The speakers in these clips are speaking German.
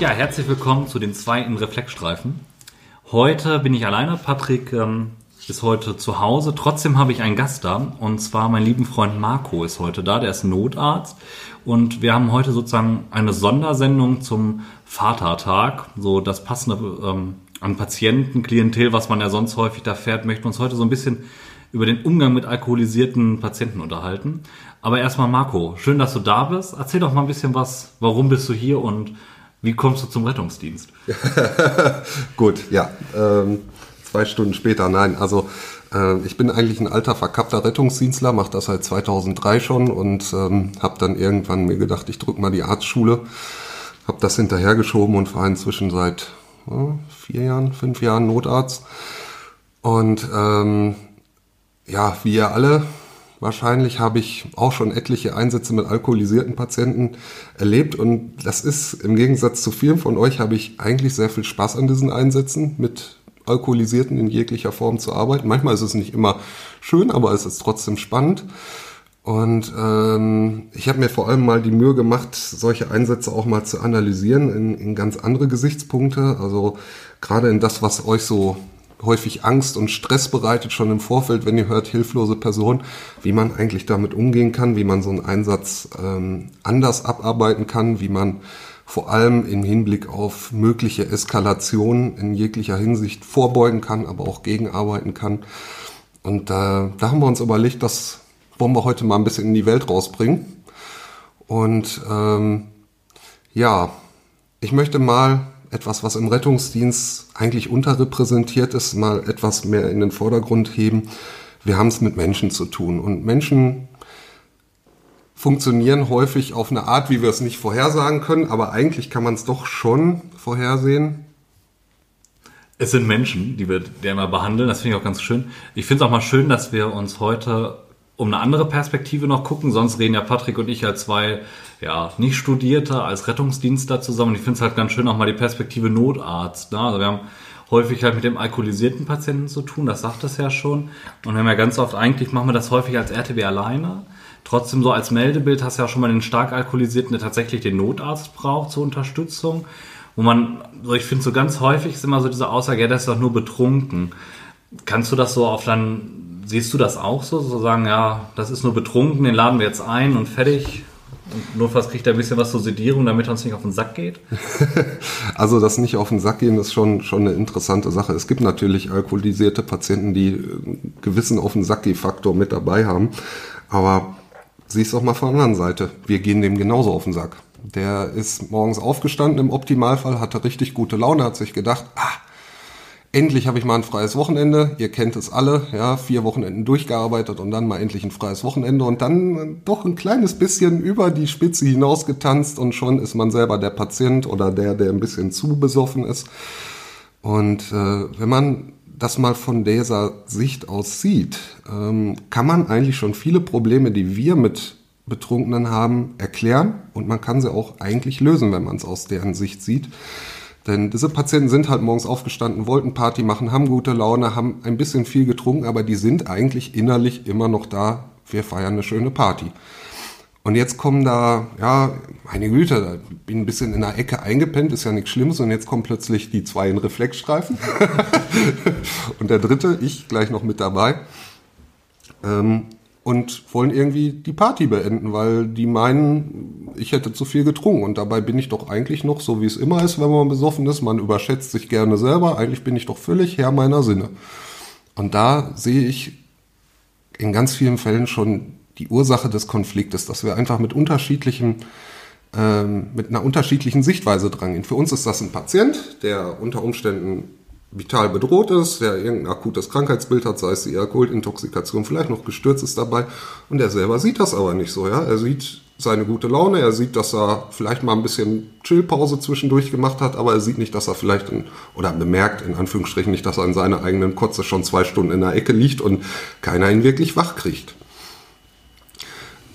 Ja, herzlich willkommen zu den zweiten Reflexstreifen. Heute bin ich alleine. Patrick ähm, ist heute zu Hause. Trotzdem habe ich einen Gast da. Und zwar mein lieben Freund Marco ist heute da. Der ist Notarzt. Und wir haben heute sozusagen eine Sondersendung zum Vatertag. So das passende ähm, an Patienten, Klientel, was man ja sonst häufig da fährt, möchten wir uns heute so ein bisschen über den Umgang mit alkoholisierten Patienten unterhalten. Aber erstmal Marco, schön, dass du da bist. Erzähl doch mal ein bisschen was. Warum bist du hier und wie kommst du zum Rettungsdienst? Gut, ja. Ähm, zwei Stunden später, nein. Also äh, ich bin eigentlich ein alter verkappter Rettungsdienstler, mache das seit 2003 schon und ähm, habe dann irgendwann mir gedacht, ich drück mal die Arztschule, habe das hinterhergeschoben und war inzwischen seit äh, vier Jahren, fünf Jahren Notarzt. Und ähm, ja, wie ihr alle wahrscheinlich habe ich auch schon etliche Einsätze mit alkoholisierten Patienten erlebt und das ist im Gegensatz zu vielen von euch habe ich eigentlich sehr viel Spaß an diesen Einsätzen mit Alkoholisierten in jeglicher Form zu arbeiten. Manchmal ist es nicht immer schön, aber es ist trotzdem spannend. Und ähm, ich habe mir vor allem mal die Mühe gemacht, solche Einsätze auch mal zu analysieren in, in ganz andere Gesichtspunkte. Also gerade in das, was euch so häufig Angst und Stress bereitet, schon im Vorfeld, wenn ihr hört, hilflose Person, wie man eigentlich damit umgehen kann, wie man so einen Einsatz ähm, anders abarbeiten kann, wie man vor allem im Hinblick auf mögliche Eskalationen in jeglicher Hinsicht vorbeugen kann, aber auch gegenarbeiten kann. Und äh, da haben wir uns überlegt, das wollen wir heute mal ein bisschen in die Welt rausbringen. Und ähm, ja, ich möchte mal etwas, was im Rettungsdienst eigentlich unterrepräsentiert ist, mal etwas mehr in den Vordergrund heben. Wir haben es mit Menschen zu tun und Menschen funktionieren häufig auf eine Art, wie wir es nicht vorhersagen können, aber eigentlich kann man es doch schon vorhersehen. Es sind Menschen, die wir die immer behandeln. Das finde ich auch ganz schön. Ich finde es auch mal schön, dass wir uns heute um eine andere Perspektive noch gucken. Sonst reden ja Patrick und ich als zwei, ja, nicht Studierte, als Rettungsdienstler zusammen. Ich finde es halt ganz schön, auch mal die Perspektive Notarzt. Ne? Also wir haben häufig halt mit dem alkoholisierten Patienten zu tun, das sagt es ja schon. Und wir haben ja ganz oft, eigentlich machen wir das häufig als RTW alleine. Trotzdem so als Meldebild hast du ja schon mal den stark alkoholisierten, der tatsächlich den Notarzt braucht zur Unterstützung. Wo man, so ich finde so ganz häufig ist immer so diese Aussage, ja, der ist doch nur betrunken. Kannst du das so auf dann Siehst du das auch so? So sagen, ja, das ist nur betrunken, den laden wir jetzt ein und fertig. Und notfalls kriegt er ein bisschen was zur Sedierung, damit er uns nicht auf den Sack geht? also das nicht auf den Sack gehen ist schon, schon eine interessante Sache. Es gibt natürlich alkoholisierte Patienten, die einen gewissen auf den Sack Faktor mit dabei haben. Aber siehst auch mal von der anderen Seite. Wir gehen dem genauso auf den Sack. Der ist morgens aufgestanden im Optimalfall, hatte richtig gute Laune, hat sich gedacht, ah, endlich habe ich mal ein freies Wochenende. Ihr kennt es alle, ja, vier Wochenenden durchgearbeitet und dann mal endlich ein freies Wochenende und dann doch ein kleines bisschen über die Spitze hinausgetanzt und schon ist man selber der Patient oder der, der ein bisschen zu besoffen ist. Und äh, wenn man das mal von dieser Sicht aus sieht, ähm, kann man eigentlich schon viele Probleme, die wir mit Betrunkenen haben, erklären und man kann sie auch eigentlich lösen, wenn man es aus deren Sicht sieht. Denn diese Patienten sind halt morgens aufgestanden, wollten Party machen, haben gute Laune, haben ein bisschen viel getrunken, aber die sind eigentlich innerlich immer noch da. Wir feiern eine schöne Party. Und jetzt kommen da, ja, meine Güte, da bin ein bisschen in der Ecke eingepennt, ist ja nichts Schlimmes. Und jetzt kommen plötzlich die zwei in Reflexstreifen. und der dritte, ich gleich noch mit dabei. Ähm, und wollen irgendwie die Party beenden, weil die meinen, ich hätte zu viel getrunken. Und dabei bin ich doch eigentlich noch, so wie es immer ist, wenn man besoffen ist, man überschätzt sich gerne selber, eigentlich bin ich doch völlig Herr meiner Sinne. Und da sehe ich in ganz vielen Fällen schon die Ursache des Konfliktes, dass wir einfach mit unterschiedlichen ähm, mit einer unterschiedlichen Sichtweise drangehen. Für uns ist das ein Patient, der unter Umständen vital bedroht ist, der irgendein akutes Krankheitsbild hat, sei es die Alkoholintoxikation, vielleicht noch gestürzt ist dabei. Und er selber sieht das aber nicht so. Ja? Er sieht seine gute Laune, er sieht, dass er vielleicht mal ein bisschen Chillpause zwischendurch gemacht hat, aber er sieht nicht, dass er vielleicht in, oder bemerkt in Anführungsstrichen nicht, dass er in seiner eigenen Kotze schon zwei Stunden in der Ecke liegt und keiner ihn wirklich wach kriegt.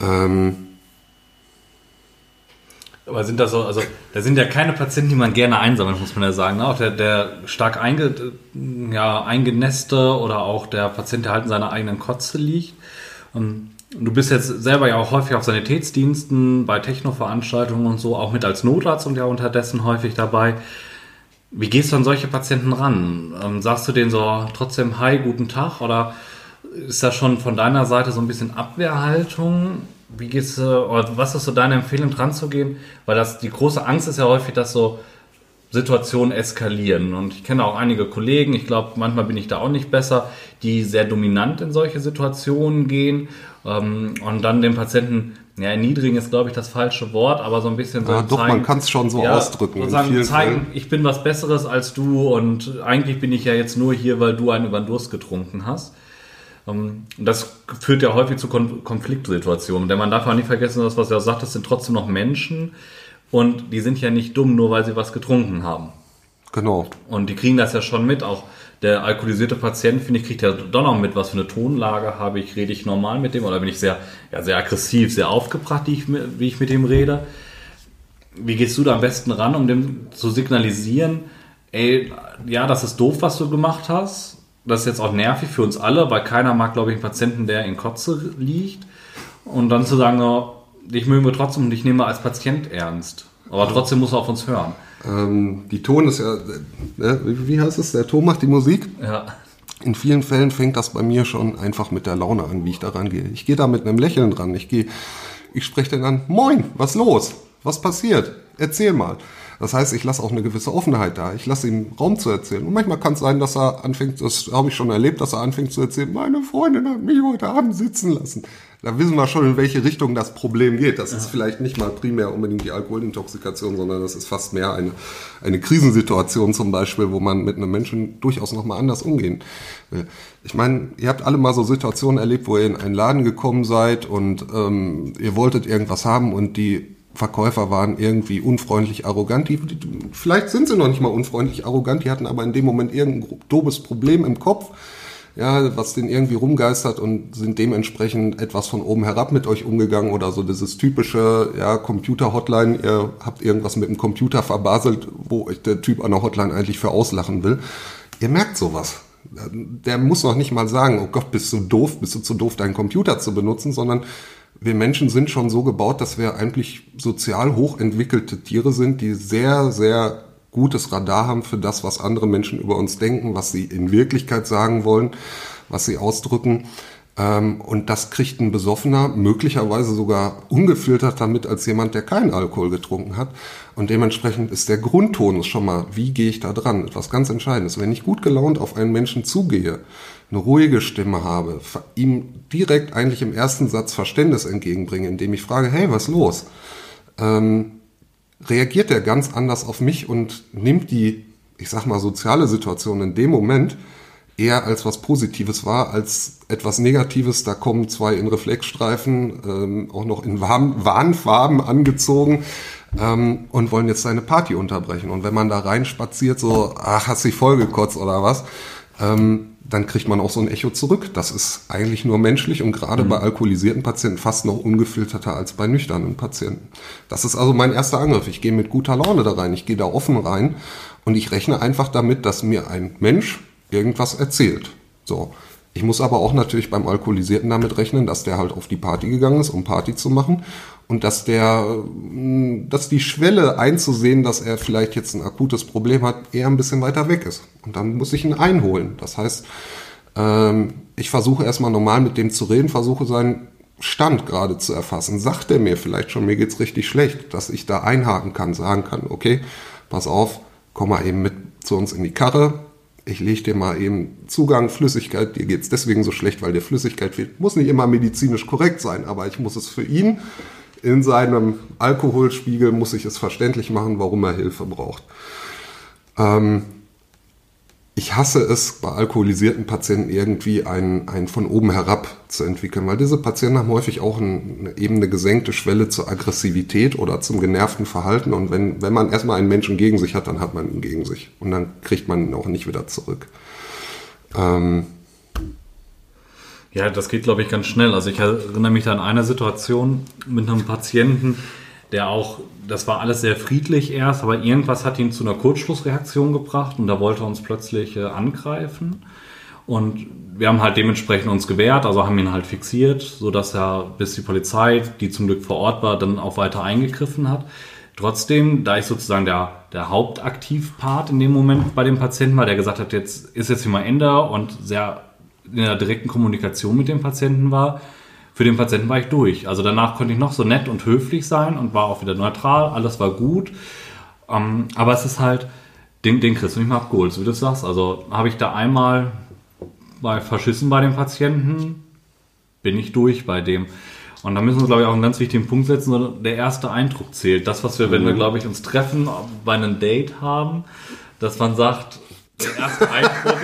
Ähm, aber sind das so, also da sind ja keine Patienten, die man gerne einsammelt, muss man ja sagen. Ne? Auch der, der stark einge, ja, eingenässte oder auch der Patient, der halt in seiner eigenen Kotze liegt. Und du bist jetzt selber ja auch häufig auf Sanitätsdiensten, bei Technoveranstaltungen und so, auch mit als Notarzt und ja unterdessen häufig dabei. Wie gehst du an solche Patienten ran? Ähm, sagst du denen so trotzdem Hi, guten Tag oder ist das schon von deiner Seite so ein bisschen Abwehrhaltung? Wie gehst du, oder was ist so deine Empfehlung dran zu gehen? Weil das, die große Angst ist ja häufig, dass so Situationen eskalieren. Und ich kenne auch einige Kollegen, ich glaube, manchmal bin ich da auch nicht besser, die sehr dominant in solche Situationen gehen ähm, und dann den Patienten, ja, erniedrigen ist, glaube ich, das falsche Wort, aber so ein bisschen so. Ja, doch, man kann es schon so ja, ausdrücken. Sozusagen zeigen, ich bin was Besseres als du und eigentlich bin ich ja jetzt nur hier, weil du einen über den Durst getrunken hast. Ähm, das führt ja häufig zu Konfliktsituationen. Denn man darf auch nicht vergessen, dass was er sagt, das sind trotzdem noch Menschen und die sind ja nicht dumm, nur weil sie was getrunken haben. Genau. Und die kriegen das ja schon mit. Auch der alkoholisierte Patient, finde ich, kriegt ja doch noch mit, was für eine Tonlage habe ich, rede ich normal mit dem oder bin ich sehr, ja, sehr aggressiv, sehr aufgebracht, wie ich, wie ich mit dem rede. Wie gehst du da am besten ran, um dem zu signalisieren, ey, ja, das ist doof, was du gemacht hast. Das ist jetzt auch nervig für uns alle, weil keiner mag, glaube ich, einen Patienten, der in Kotze liegt. Und dann zu sagen, oh, dich mögen wir trotzdem und ich nehme als Patient ernst. Aber trotzdem muss er auf uns hören. Ähm, die Ton ist ja, äh, wie heißt es, der Ton macht die Musik? Ja. In vielen Fällen fängt das bei mir schon einfach mit der Laune an, wie ich da rangehe. Ich gehe da mit einem Lächeln dran. Ich gehe, ich spreche dann an, moin, was los? Was passiert? Erzähl mal. Das heißt, ich lasse auch eine gewisse Offenheit da. Ich lasse ihm Raum zu erzählen. Und manchmal kann es sein, dass er anfängt, das habe ich schon erlebt, dass er anfängt zu erzählen, meine Freundin hat mich heute Abend sitzen lassen. Da wissen wir schon, in welche Richtung das Problem geht. Das ja. ist vielleicht nicht mal primär unbedingt die Alkoholintoxikation, sondern das ist fast mehr eine, eine Krisensituation zum Beispiel, wo man mit einem Menschen durchaus nochmal anders umgehen will. Ich meine, ihr habt alle mal so Situationen erlebt, wo ihr in einen Laden gekommen seid und ähm, ihr wolltet irgendwas haben und die Verkäufer waren irgendwie unfreundlich arrogant. Die, die, vielleicht sind sie noch nicht mal unfreundlich arrogant, die hatten aber in dem Moment irgendein dobes Problem im Kopf, ja, was den irgendwie rumgeistert und sind dementsprechend etwas von oben herab mit euch umgegangen oder so dieses typische, ja, Computer-Hotline, ihr habt irgendwas mit dem Computer verbaselt, wo euch der Typ an der Hotline eigentlich für auslachen will. Ihr merkt sowas. Der muss noch nicht mal sagen, oh Gott, bist du doof, bist du zu doof, deinen Computer zu benutzen, sondern wir Menschen sind schon so gebaut, dass wir eigentlich sozial hochentwickelte Tiere sind, die sehr, sehr gutes Radar haben für das, was andere Menschen über uns denken, was sie in Wirklichkeit sagen wollen, was sie ausdrücken. Ähm, und das kriegt ein Besoffener möglicherweise sogar ungefilterter mit als jemand, der keinen Alkohol getrunken hat. Und dementsprechend ist der Grundtonus schon mal, wie gehe ich da dran? Etwas ganz Entscheidendes. Wenn ich gut gelaunt auf einen Menschen zugehe, eine ruhige Stimme habe, ihm direkt eigentlich im ersten Satz Verständnis entgegenbringe, indem ich frage, hey, was los? Ähm, reagiert er ganz anders auf mich und nimmt die, ich sag mal, soziale Situation in dem Moment eher als was Positives wahr, als etwas Negatives. Da kommen zwei in Reflexstreifen, ähm, auch noch in Warnfarben angezogen ähm, und wollen jetzt seine Party unterbrechen. Und wenn man da reinspaziert, so, ach, hast dich vollgekotzt oder was, ähm, dann kriegt man auch so ein Echo zurück. Das ist eigentlich nur menschlich und gerade mhm. bei alkoholisierten Patienten fast noch ungefilterter als bei nüchternen Patienten. Das ist also mein erster Angriff. Ich gehe mit guter Laune da rein, ich gehe da offen rein und ich rechne einfach damit, dass mir ein Mensch irgendwas erzählt. So. Ich muss aber auch natürlich beim Alkoholisierten damit rechnen, dass der halt auf die Party gegangen ist, um Party zu machen und dass der, dass die Schwelle einzusehen, dass er vielleicht jetzt ein akutes Problem hat, eher ein bisschen weiter weg ist. Und dann muss ich ihn einholen. Das heißt, ähm, ich versuche erstmal normal mit dem zu reden, versuche seinen Stand gerade zu erfassen. Sagt er mir vielleicht schon, mir geht's richtig schlecht, dass ich da einhaken kann, sagen kann, okay, pass auf, komm mal eben mit zu uns in die Karre, ich lege dir mal eben Zugang, Flüssigkeit, dir geht's deswegen so schlecht, weil dir Flüssigkeit fehlt. Muss nicht immer medizinisch korrekt sein, aber ich muss es für ihn in seinem Alkoholspiegel, muss ich es verständlich machen, warum er Hilfe braucht. Ähm, ich hasse es, bei alkoholisierten Patienten irgendwie ein, ein von oben herab zu entwickeln, weil diese Patienten haben häufig auch ein, eben eine gesenkte Schwelle zur Aggressivität oder zum genervten Verhalten. Und wenn, wenn man erstmal einen Menschen gegen sich hat, dann hat man ihn gegen sich. Und dann kriegt man ihn auch nicht wieder zurück. Ähm ja, das geht, glaube ich, ganz schnell. Also ich erinnere mich da an eine Situation mit einem Patienten, der auch, das war alles sehr friedlich erst, aber irgendwas hat ihn zu einer Kurzschlussreaktion gebracht und da wollte er uns plötzlich äh, angreifen. Und wir haben halt dementsprechend uns gewehrt, also haben ihn halt fixiert, so dass er bis die Polizei, die zum Glück vor Ort war, dann auch weiter eingegriffen hat. Trotzdem, da ich sozusagen der, der Hauptaktivpart in dem Moment bei dem Patienten war, der gesagt hat, jetzt ist jetzt hier mal Ende und sehr in der direkten Kommunikation mit dem Patienten war, für den Patienten war ich durch. Also danach konnte ich noch so nett und höflich sein und war auch wieder neutral, alles war gut. Ähm, aber es ist halt, den, den kriegst du nicht mal abgeholt, so wie du sagst. Also habe ich da einmal bei Verschissen bei dem Patienten, bin ich durch bei dem. Und da müssen wir, glaube ich, auch einen ganz wichtigen Punkt setzen. Der erste Eindruck zählt. Das, was wir, wenn wir, mhm. glaube ich, uns treffen, bei einem Date haben, dass man sagt, der erste Eindruck,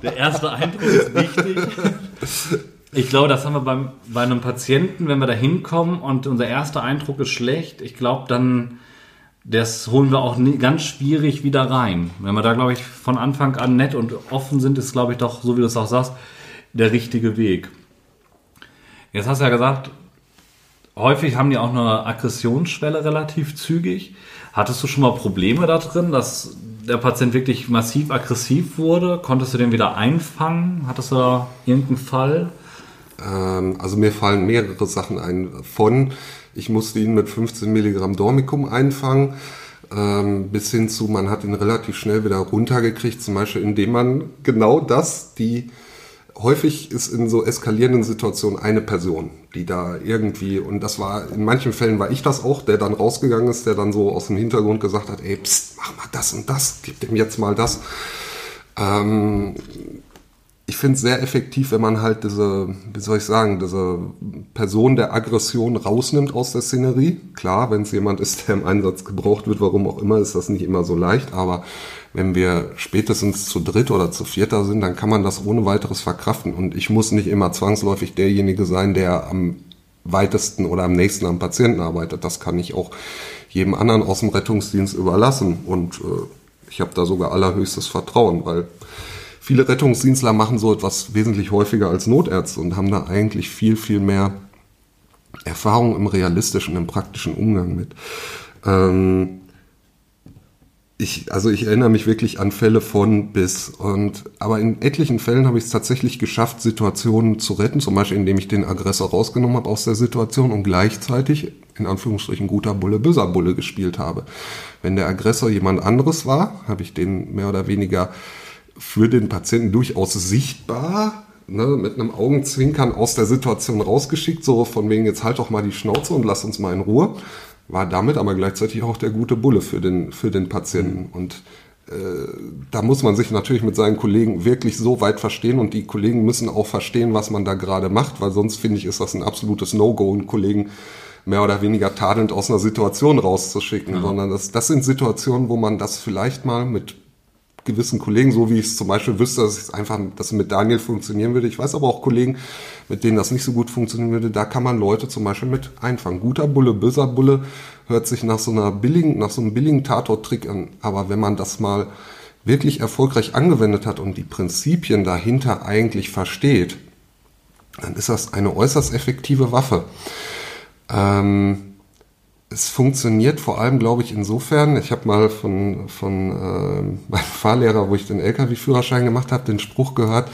der erste Eindruck ist wichtig. Ich glaube, das haben wir beim, bei einem Patienten, wenn wir da hinkommen und unser erster Eindruck ist schlecht, ich glaube, dann das holen wir auch nie, ganz schwierig wieder rein. Wenn wir da, glaube ich, von Anfang an nett und offen sind, ist, glaube ich, doch, so wie du es auch sagst, der richtige Weg. Jetzt hast du ja gesagt, häufig haben die auch eine Aggressionsschwelle relativ zügig. Hattest du schon mal Probleme da drin, dass der Patient wirklich massiv aggressiv wurde? Konntest du den wieder einfangen? Hattest du da irgendeinen Fall? Ähm, also mir fallen mehrere Sachen ein. Von, ich musste ihn mit 15 Milligramm Dormicum einfangen, ähm, bis hin zu, man hat ihn relativ schnell wieder runtergekriegt, zum Beispiel indem man genau das, die häufig ist in so eskalierenden Situationen eine Person, die da irgendwie, und das war, in manchen Fällen war ich das auch, der dann rausgegangen ist, der dann so aus dem Hintergrund gesagt hat, ey, pst, mach mal das und das, gib dem jetzt mal das. Ähm, ich finde es sehr effektiv, wenn man halt diese, wie soll ich sagen, diese Person der Aggression rausnimmt aus der Szenerie. Klar, wenn es jemand ist, der im Einsatz gebraucht wird, warum auch immer, ist das nicht immer so leicht, aber wenn wir spätestens zu dritt oder zu vierter sind, dann kann man das ohne weiteres verkraften. Und ich muss nicht immer zwangsläufig derjenige sein, der am weitesten oder am nächsten am Patienten arbeitet. Das kann ich auch jedem anderen aus dem Rettungsdienst überlassen. Und äh, ich habe da sogar allerhöchstes Vertrauen, weil viele Rettungsdienstler machen so etwas wesentlich häufiger als Notärzte und haben da eigentlich viel, viel mehr Erfahrung im realistischen, im praktischen Umgang mit. Ähm, ich, also ich erinnere mich wirklich an Fälle von bis und aber in etlichen Fällen habe ich es tatsächlich geschafft, Situationen zu retten, zum Beispiel indem ich den Aggressor rausgenommen habe aus der Situation und gleichzeitig in Anführungsstrichen guter Bulle, böser Bulle gespielt habe. Wenn der Aggressor jemand anderes war, habe ich den mehr oder weniger für den Patienten durchaus sichtbar ne, mit einem Augenzwinkern aus der Situation rausgeschickt, so von wegen jetzt halt doch mal die Schnauze und lass uns mal in Ruhe war damit aber gleichzeitig auch der gute Bulle für den, für den Patienten. Und äh, da muss man sich natürlich mit seinen Kollegen wirklich so weit verstehen und die Kollegen müssen auch verstehen, was man da gerade macht, weil sonst finde ich, ist das ein absolutes No-Go, einen Kollegen mehr oder weniger tadelnd aus einer Situation rauszuschicken, ja. sondern das, das sind Situationen, wo man das vielleicht mal mit gewissen Kollegen, so wie ich es zum Beispiel wüsste, dass es einfach, dass mit Daniel funktionieren würde. Ich weiß aber auch Kollegen, mit denen das nicht so gut funktionieren würde. Da kann man Leute zum Beispiel mit einfangen. Guter Bulle, böser Bulle hört sich nach so einer billigen, nach so einem billigen Tatort-Trick an. Aber wenn man das mal wirklich erfolgreich angewendet hat und die Prinzipien dahinter eigentlich versteht, dann ist das eine äußerst effektive Waffe. Ähm, es funktioniert vor allem, glaube ich, insofern. Ich habe mal von, von äh, meinem Fahrlehrer, wo ich den Lkw-Führerschein gemacht habe, den Spruch gehört,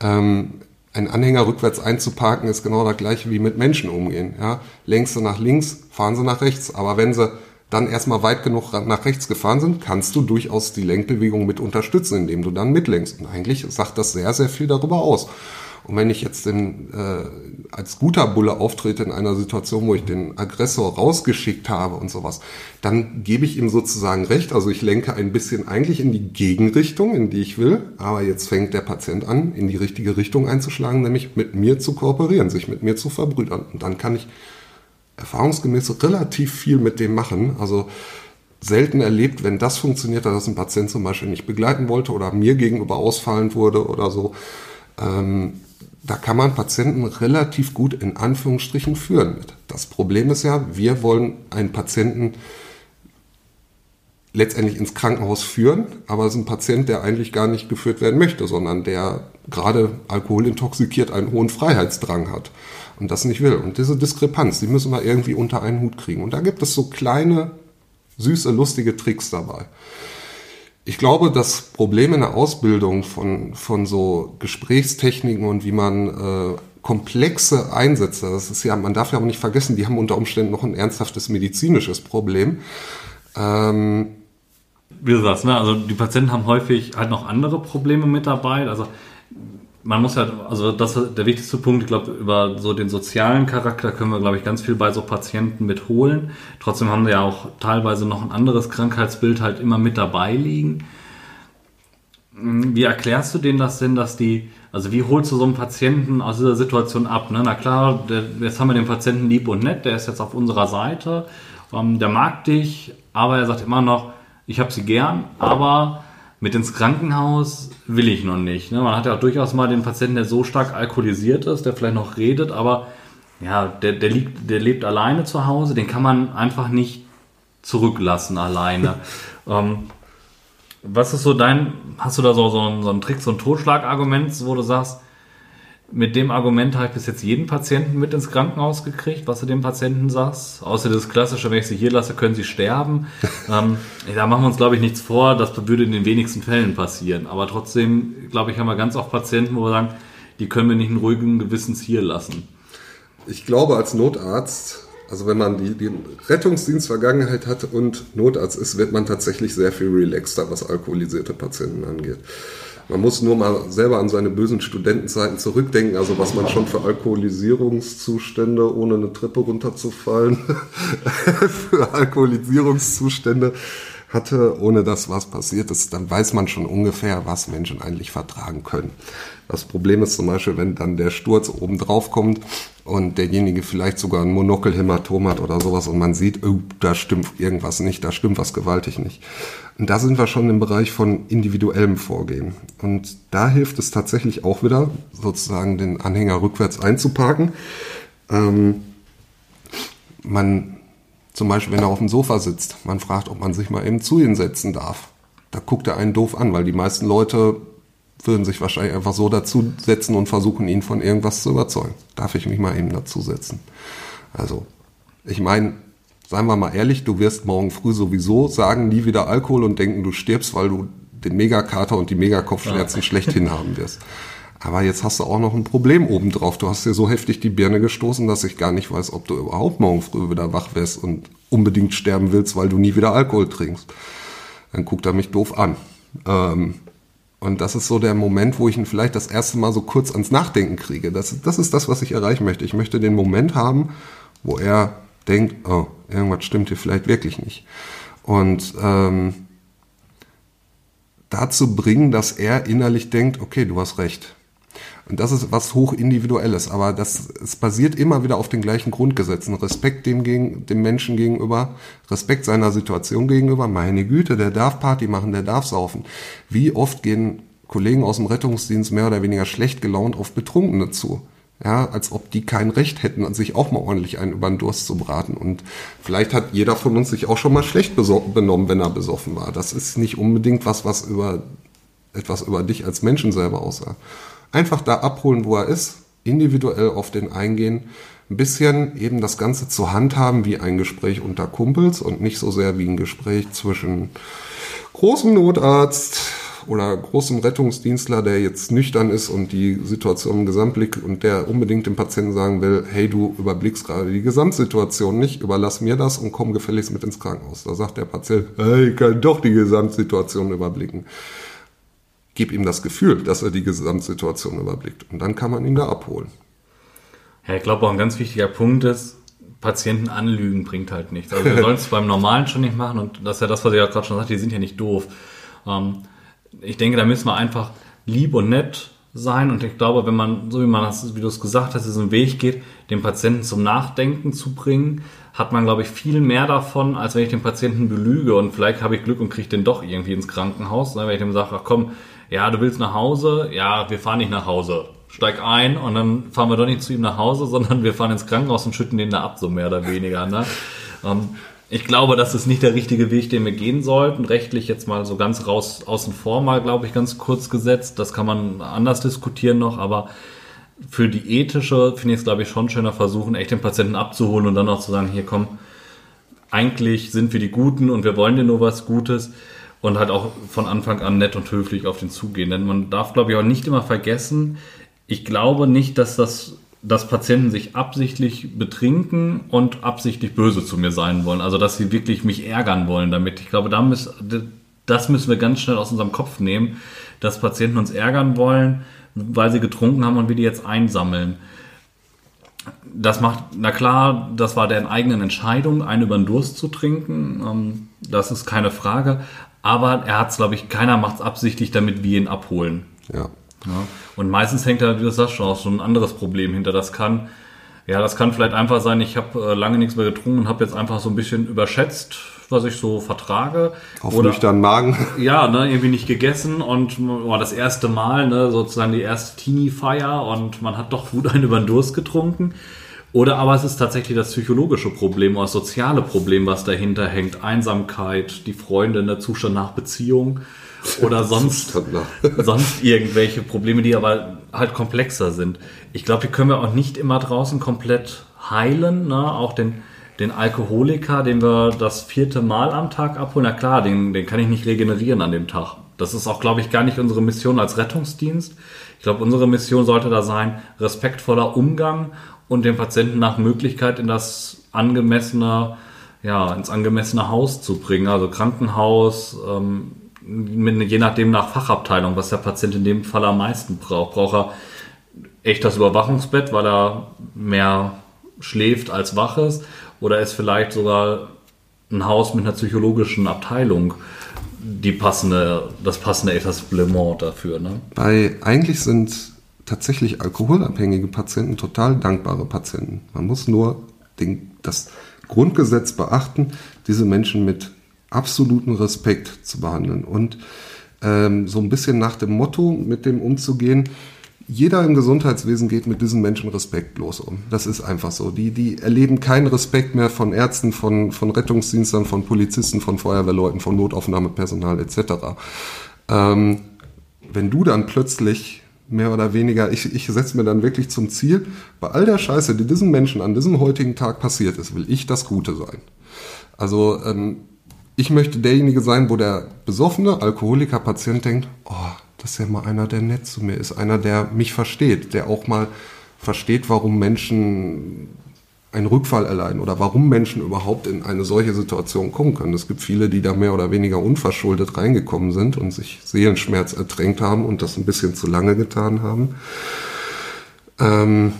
ähm, ein Anhänger rückwärts einzuparken ist genau das gleiche wie mit Menschen umgehen. Ja? Längst sie nach links, fahren sie nach rechts. Aber wenn sie dann erstmal weit genug nach rechts gefahren sind, kannst du durchaus die Lenkbewegung mit unterstützen, indem du dann mitlenkst. Und eigentlich sagt das sehr, sehr viel darüber aus. Und wenn ich jetzt den, äh, als guter Bulle auftrete in einer Situation, wo ich den Aggressor rausgeschickt habe und sowas, dann gebe ich ihm sozusagen recht. Also ich lenke ein bisschen eigentlich in die Gegenrichtung, in die ich will. Aber jetzt fängt der Patient an, in die richtige Richtung einzuschlagen, nämlich mit mir zu kooperieren, sich mit mir zu verbrüdern. Und dann kann ich erfahrungsgemäß relativ viel mit dem machen. Also selten erlebt, wenn das funktioniert hat, dass ein Patient zum Beispiel nicht begleiten wollte oder mir gegenüber ausfallend wurde oder so. Ähm, da kann man Patienten relativ gut in Anführungsstrichen führen mit. Das Problem ist ja, wir wollen einen Patienten letztendlich ins Krankenhaus führen, aber es ist ein Patient, der eigentlich gar nicht geführt werden möchte, sondern der gerade alkoholintoxikiert einen hohen Freiheitsdrang hat und das nicht will. Und diese Diskrepanz, die müssen wir irgendwie unter einen Hut kriegen. Und da gibt es so kleine, süße, lustige Tricks dabei. Ich glaube, das Problem in der Ausbildung von, von so Gesprächstechniken und wie man äh, komplexe Einsätze, das ist ja, man darf ja auch nicht vergessen, die haben unter Umständen noch ein ernsthaftes medizinisches Problem. Ähm, wie du sagst, ne? also die Patienten haben häufig halt noch andere Probleme mit dabei. Also man muss ja, also das ist der wichtigste Punkt, ich glaube, über so den sozialen Charakter können wir, glaube ich, ganz viel bei so Patienten mitholen. Trotzdem haben wir ja auch teilweise noch ein anderes Krankheitsbild halt immer mit dabei liegen. Wie erklärst du denen das denn, dass die, also wie holst du so einen Patienten aus dieser Situation ab? Ne? Na klar, der, jetzt haben wir den Patienten lieb und nett, der ist jetzt auf unserer Seite, ähm, der mag dich, aber er sagt immer noch, ich habe sie gern, aber mit ins Krankenhaus will ich noch nicht. Ne? Man hat ja auch durchaus mal den Patienten, der so stark alkoholisiert ist, der vielleicht noch redet, aber ja, der, der, liegt, der lebt alleine zu Hause, den kann man einfach nicht zurücklassen alleine. ähm, was ist so dein, hast du da so, so, einen, so einen Trick, so ein Totschlagargument, wo du sagst, mit dem Argument habe ich bis jetzt jeden Patienten mit ins Krankenhaus gekriegt, was du dem Patienten sagst. Außer das klassische, wenn ich sie hier lasse, können sie sterben. ähm, da machen wir uns, glaube ich, nichts vor. Das würde in den wenigsten Fällen passieren. Aber trotzdem, glaube ich, haben wir ganz oft Patienten, wo wir sagen, die können wir nicht in ruhigen Gewissens hier lassen. Ich glaube, als Notarzt, also wenn man die, die Rettungsdienstvergangenheit hat und Notarzt ist, wird man tatsächlich sehr viel relaxter, was alkoholisierte Patienten angeht. Man muss nur mal selber an seine bösen Studentenzeiten zurückdenken, also was man schon für Alkoholisierungszustände, ohne eine Treppe runterzufallen, für Alkoholisierungszustände hatte, ohne dass was passiert ist, dann weiß man schon ungefähr, was Menschen eigentlich vertragen können. Das Problem ist zum Beispiel, wenn dann der Sturz oben drauf kommt und derjenige vielleicht sogar ein Monokelhämatom hat oder sowas und man sieht, oh, da stimmt irgendwas nicht, da stimmt was gewaltig nicht. Und da sind wir schon im Bereich von individuellem Vorgehen. Und da hilft es tatsächlich auch wieder, sozusagen den Anhänger rückwärts einzuparken. Ähm, man zum Beispiel, wenn er auf dem Sofa sitzt, man fragt, ob man sich mal eben zu ihm setzen darf. Da guckt er einen doof an, weil die meisten Leute würden sich wahrscheinlich einfach so dazusetzen und versuchen, ihn von irgendwas zu überzeugen. Darf ich mich mal eben dazusetzen? Also, ich meine, seien wir mal ehrlich, du wirst morgen früh sowieso sagen, nie wieder Alkohol und denken, du stirbst, weil du den Megakater und die Megakopfschmerzen ja. schlechthin haben wirst. Aber jetzt hast du auch noch ein Problem obendrauf. Du hast dir so heftig die Birne gestoßen, dass ich gar nicht weiß, ob du überhaupt morgen früh wieder wach wirst und unbedingt sterben willst, weil du nie wieder Alkohol trinkst. Dann guckt er mich doof an. Ähm, und das ist so der Moment, wo ich ihn vielleicht das erste Mal so kurz ans Nachdenken kriege. Das, das ist das, was ich erreichen möchte. Ich möchte den Moment haben, wo er denkt, oh, irgendwas stimmt hier vielleicht wirklich nicht. Und ähm, dazu bringen, dass er innerlich denkt, okay, du hast recht. Und das ist was hoch individuelles, aber das, es basiert immer wieder auf den gleichen Grundgesetzen. Respekt dem, gegen, dem Menschen gegenüber, Respekt seiner Situation gegenüber. Meine Güte, der darf Party machen, der darf saufen. Wie oft gehen Kollegen aus dem Rettungsdienst mehr oder weniger schlecht gelaunt auf Betrunkene zu? Ja, als ob die kein Recht hätten, sich auch mal ordentlich einen über den Durst zu braten. Und vielleicht hat jeder von uns sich auch schon mal schlecht benommen, wenn er besoffen war. Das ist nicht unbedingt was, was über etwas über dich als Menschen selber aussagt. Einfach da abholen, wo er ist, individuell auf den eingehen, ein bisschen eben das Ganze zur Hand haben wie ein Gespräch unter Kumpels und nicht so sehr wie ein Gespräch zwischen großem Notarzt oder großem Rettungsdienstler, der jetzt nüchtern ist und die Situation im Gesamtblick und der unbedingt dem Patienten sagen will, hey, du überblickst gerade die Gesamtsituation nicht, überlass mir das und komm gefälligst mit ins Krankenhaus. Da sagt der Patient, hey, ich kann doch die Gesamtsituation überblicken gib ihm das Gefühl, dass er die Gesamtsituation überblickt. Und dann kann man ihn da abholen. Ja, ich glaube auch ein ganz wichtiger Punkt ist, Patienten anlügen bringt halt nichts. Also wir sollen es beim Normalen schon nicht machen und das ist ja das, was ich ja gerade schon sagte, die sind ja nicht doof. Ähm, ich denke, da müssen wir einfach lieb und nett sein und ich glaube, wenn man, so wie man das, wie du es gesagt hast, diesen Weg geht, den Patienten zum Nachdenken zu bringen, hat man, glaube ich, viel mehr davon, als wenn ich den Patienten belüge und vielleicht habe ich Glück und kriege den doch irgendwie ins Krankenhaus, ne, wenn ich dem sage, ach komm, ja, du willst nach Hause, ja, wir fahren nicht nach Hause. Steig ein und dann fahren wir doch nicht zu ihm nach Hause, sondern wir fahren ins Krankenhaus und schütten den da ab, so mehr oder weniger. Ne? Ähm, ich glaube, das ist nicht der richtige Weg, den wir gehen sollten. Rechtlich jetzt mal so ganz raus außen vor mal, glaube ich, ganz kurz gesetzt. Das kann man anders diskutieren noch, aber für die ethische finde ich es, glaube ich, schon schöner versuchen, echt den Patienten abzuholen und dann auch zu sagen, hier komm, eigentlich sind wir die Guten und wir wollen dir nur was Gutes. Und halt auch von Anfang an nett und höflich auf den zugehen. Denn man darf, glaube ich, auch nicht immer vergessen, ich glaube nicht, dass das dass Patienten sich absichtlich betrinken und absichtlich böse zu mir sein wollen. Also dass sie wirklich mich ärgern wollen damit. Ich glaube, da müssen, das müssen wir ganz schnell aus unserem Kopf nehmen, dass Patienten uns ärgern wollen, weil sie getrunken haben und wir die jetzt einsammeln. Das macht, na klar, das war deren eigenen Entscheidung, einen über den Durst zu trinken. Ähm, das ist keine Frage. Aber er hat es, glaube ich, keiner macht es absichtlich, damit wir ihn abholen. Ja. Ja. Und meistens hängt da, wie du sagst, schon auch so ein anderes Problem hinter. Das kann, ja, das kann vielleicht einfach sein, ich habe äh, lange nichts mehr getrunken und habe jetzt einfach so ein bisschen überschätzt, was ich so vertrage. Auf Oder, nüchternen Magen. Ja, ne, irgendwie nicht gegessen und war das erste Mal, ne, sozusagen die erste Teenie-Feier und man hat doch gut einen über den Durst getrunken. Oder aber es ist tatsächlich das psychologische Problem oder das soziale Problem, was dahinter hängt. Einsamkeit, die Freunde, der Zustand nach Beziehung oder sonst, sonst irgendwelche Probleme, die aber halt komplexer sind. Ich glaube, die können wir auch nicht immer draußen komplett heilen. Ne? Auch den, den Alkoholiker, den wir das vierte Mal am Tag abholen, na klar, den, den kann ich nicht regenerieren an dem Tag. Das ist auch, glaube ich, gar nicht unsere Mission als Rettungsdienst. Ich glaube, unsere Mission sollte da sein, respektvoller Umgang und den Patienten nach Möglichkeit in das angemessene, ja, ins angemessene Haus zu bringen. Also Krankenhaus, ähm, je nachdem nach Fachabteilung, was der Patient in dem Fall am meisten braucht. Braucht er echt das Überwachungsbett, weil er mehr schläft als wach ist? Oder ist vielleicht sogar ein Haus mit einer psychologischen Abteilung die passende, das passende Etablissement dafür? Ne? Bei, eigentlich sind tatsächlich alkoholabhängige Patienten total dankbare Patienten. Man muss nur den, das Grundgesetz beachten, diese Menschen mit absoluten Respekt zu behandeln und ähm, so ein bisschen nach dem Motto mit dem umzugehen. Jeder im Gesundheitswesen geht mit diesen Menschen respektlos um. Das ist einfach so. Die, die erleben keinen Respekt mehr von Ärzten, von, von Rettungsdienstern, von Polizisten, von Feuerwehrleuten, von Notaufnahmepersonal etc. Ähm, wenn du dann plötzlich mehr oder weniger, ich, ich setze mir dann wirklich zum Ziel, bei all der Scheiße, die diesen Menschen an diesem heutigen Tag passiert ist, will ich das Gute sein. Also ähm, ich möchte derjenige sein, wo der besoffene Alkoholiker-Patient denkt, oh, das ist ja mal einer, der nett zu mir ist, einer, der mich versteht, der auch mal versteht, warum Menschen einen Rückfall erleiden oder warum Menschen überhaupt in eine solche Situation kommen können. Es gibt viele, die da mehr oder weniger unverschuldet reingekommen sind und sich Seelenschmerz ertränkt haben und das ein bisschen zu lange getan haben. Ähm,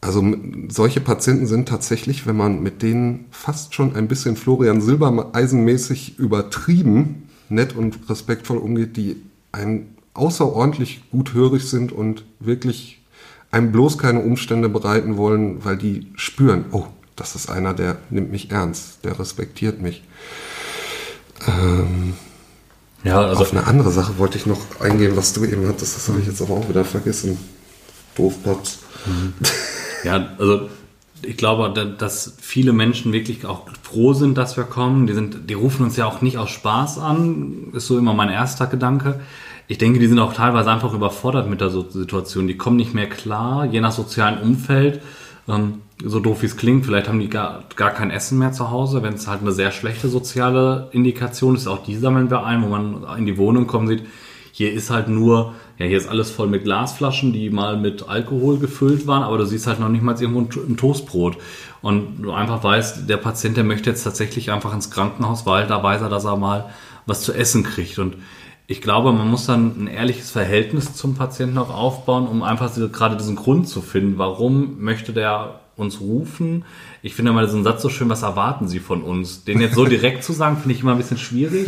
also solche Patienten sind tatsächlich, wenn man mit denen fast schon ein bisschen Florian Silbereisenmäßig übertrieben, nett und respektvoll umgeht, die einem außerordentlich gut hörig sind und wirklich einem bloß keine Umstände bereiten wollen, weil die spüren, oh, das ist einer, der nimmt mich ernst, der respektiert mich. Ähm, ja, also auf eine andere Sache wollte ich noch eingehen, was du eben hattest, das habe ich jetzt aber auch wieder vergessen. Doofpops. Mhm. Ja, also ich glaube, dass viele Menschen wirklich auch froh sind, dass wir kommen. Die, sind, die rufen uns ja auch nicht aus Spaß an, ist so immer mein erster Gedanke. Ich denke, die sind auch teilweise einfach überfordert mit der Situation. Die kommen nicht mehr klar, je nach sozialen Umfeld. Ähm, so doof wie es klingt, vielleicht haben die gar, gar kein Essen mehr zu Hause. Wenn es halt eine sehr schlechte soziale Indikation ist, auch die sammeln wir ein, wo man in die Wohnung kommt und sieht, hier ist halt nur ja, hier ist alles voll mit Glasflaschen, die mal mit Alkohol gefüllt waren, aber du siehst halt noch nicht mal irgendwo ein Toastbrot. Und du einfach weißt, der Patient, der möchte jetzt tatsächlich einfach ins Krankenhaus, weil da weiß er, dass er mal was zu essen kriegt. Und ich glaube, man muss dann ein ehrliches Verhältnis zum Patienten auch aufbauen, um einfach gerade diesen Grund zu finden, warum möchte der uns rufen. Ich finde mal diesen Satz so schön, was erwarten Sie von uns? Den jetzt so direkt zu sagen, finde ich immer ein bisschen schwierig.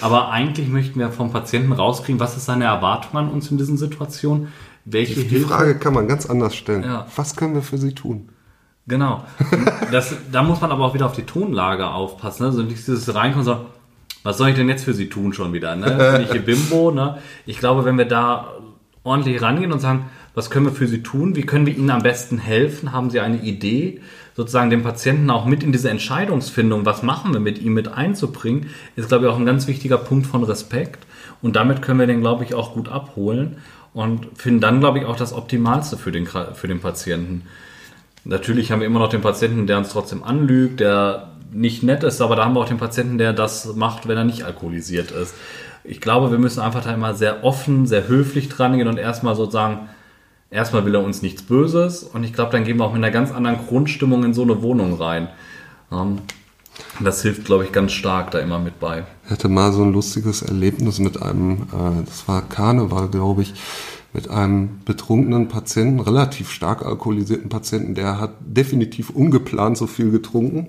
Aber eigentlich möchten wir vom Patienten rauskriegen, was ist seine Erwartung an uns in diesen Situationen? Welche die, die Frage kann man ganz anders stellen. Ja. Was können wir für Sie tun? Genau. Das, da muss man aber auch wieder auf die Tonlage aufpassen. Ne? Also nicht dieses Reinkommen so, was soll ich denn jetzt für Sie tun schon wieder? Ne? Bin ich hier Bimbo? Ne? Ich glaube, wenn wir da ordentlich rangehen und sagen, was können wir für Sie tun? Wie können wir Ihnen am besten helfen? Haben Sie eine Idee? Sozusagen den Patienten auch mit in diese Entscheidungsfindung, was machen wir mit ihm mit einzubringen, ist, glaube ich, auch ein ganz wichtiger Punkt von Respekt. Und damit können wir den, glaube ich, auch gut abholen und finden dann, glaube ich, auch das Optimalste für den, für den Patienten. Natürlich haben wir immer noch den Patienten, der uns trotzdem anlügt, der nicht nett ist, aber da haben wir auch den Patienten, der das macht, wenn er nicht alkoholisiert ist. Ich glaube, wir müssen einfach da immer sehr offen, sehr höflich dran gehen und erstmal sozusagen, erstmal will er uns nichts Böses und ich glaube, dann gehen wir auch mit einer ganz anderen Grundstimmung in so eine Wohnung rein. Ähm, das hilft, glaube ich, ganz stark da immer mit bei. Ich hatte mal so ein lustiges Erlebnis mit einem, äh, das war Karneval, glaube ich, mit einem betrunkenen Patienten, relativ stark alkoholisierten Patienten, der hat definitiv ungeplant so viel getrunken.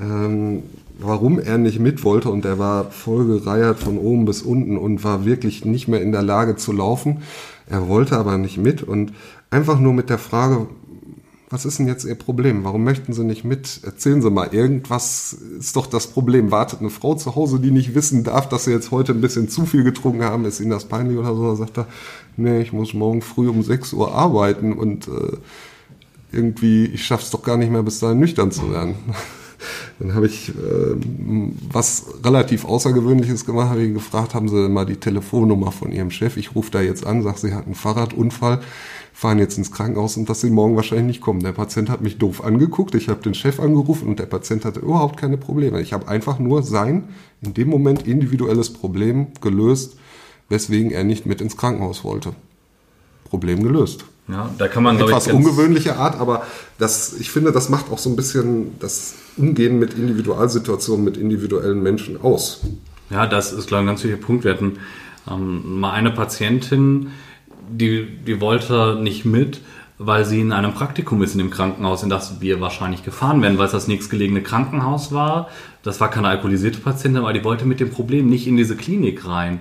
Ähm, warum er nicht mit wollte und er war vollgereiert von oben bis unten und war wirklich nicht mehr in der Lage zu laufen. Er wollte aber nicht mit und einfach nur mit der Frage, was ist denn jetzt Ihr Problem? Warum möchten Sie nicht mit? Erzählen Sie mal, irgendwas ist doch das Problem. Wartet eine Frau zu Hause, die nicht wissen darf, dass Sie jetzt heute ein bisschen zu viel getrunken haben? Ist Ihnen das peinlich oder so? Da sagt er, nee, ich muss morgen früh um 6 Uhr arbeiten und äh, irgendwie, ich schaff's doch gar nicht mehr bis dahin nüchtern zu werden. Dann habe ich äh, was relativ Außergewöhnliches gemacht, habe ich gefragt, haben Sie mal die Telefonnummer von Ihrem Chef? Ich rufe da jetzt an, sage, Sie hatten einen Fahrradunfall fahren jetzt ins Krankenhaus und dass sie morgen wahrscheinlich nicht kommen. Der Patient hat mich doof angeguckt, ich habe den Chef angerufen und der Patient hatte überhaupt keine Probleme. Ich habe einfach nur sein, in dem Moment individuelles Problem gelöst, weswegen er nicht mit ins Krankenhaus wollte. Problem gelöst. Ja, da kann man, Etwas ich, ungewöhnliche Art, aber das, ich finde, das macht auch so ein bisschen das Umgehen mit Individualsituationen, mit individuellen Menschen aus. Ja, das ist, glaube ich, ein ganz wichtiger Punkt. Wir hatten ähm, mal eine Patientin, die, die wollte nicht mit, weil sie in einem Praktikum ist in dem Krankenhaus, in das wir wahrscheinlich gefahren werden, weil es das nächstgelegene Krankenhaus war. Das war keine alkoholisierte Patientin, aber die wollte mit dem Problem nicht in diese Klinik rein.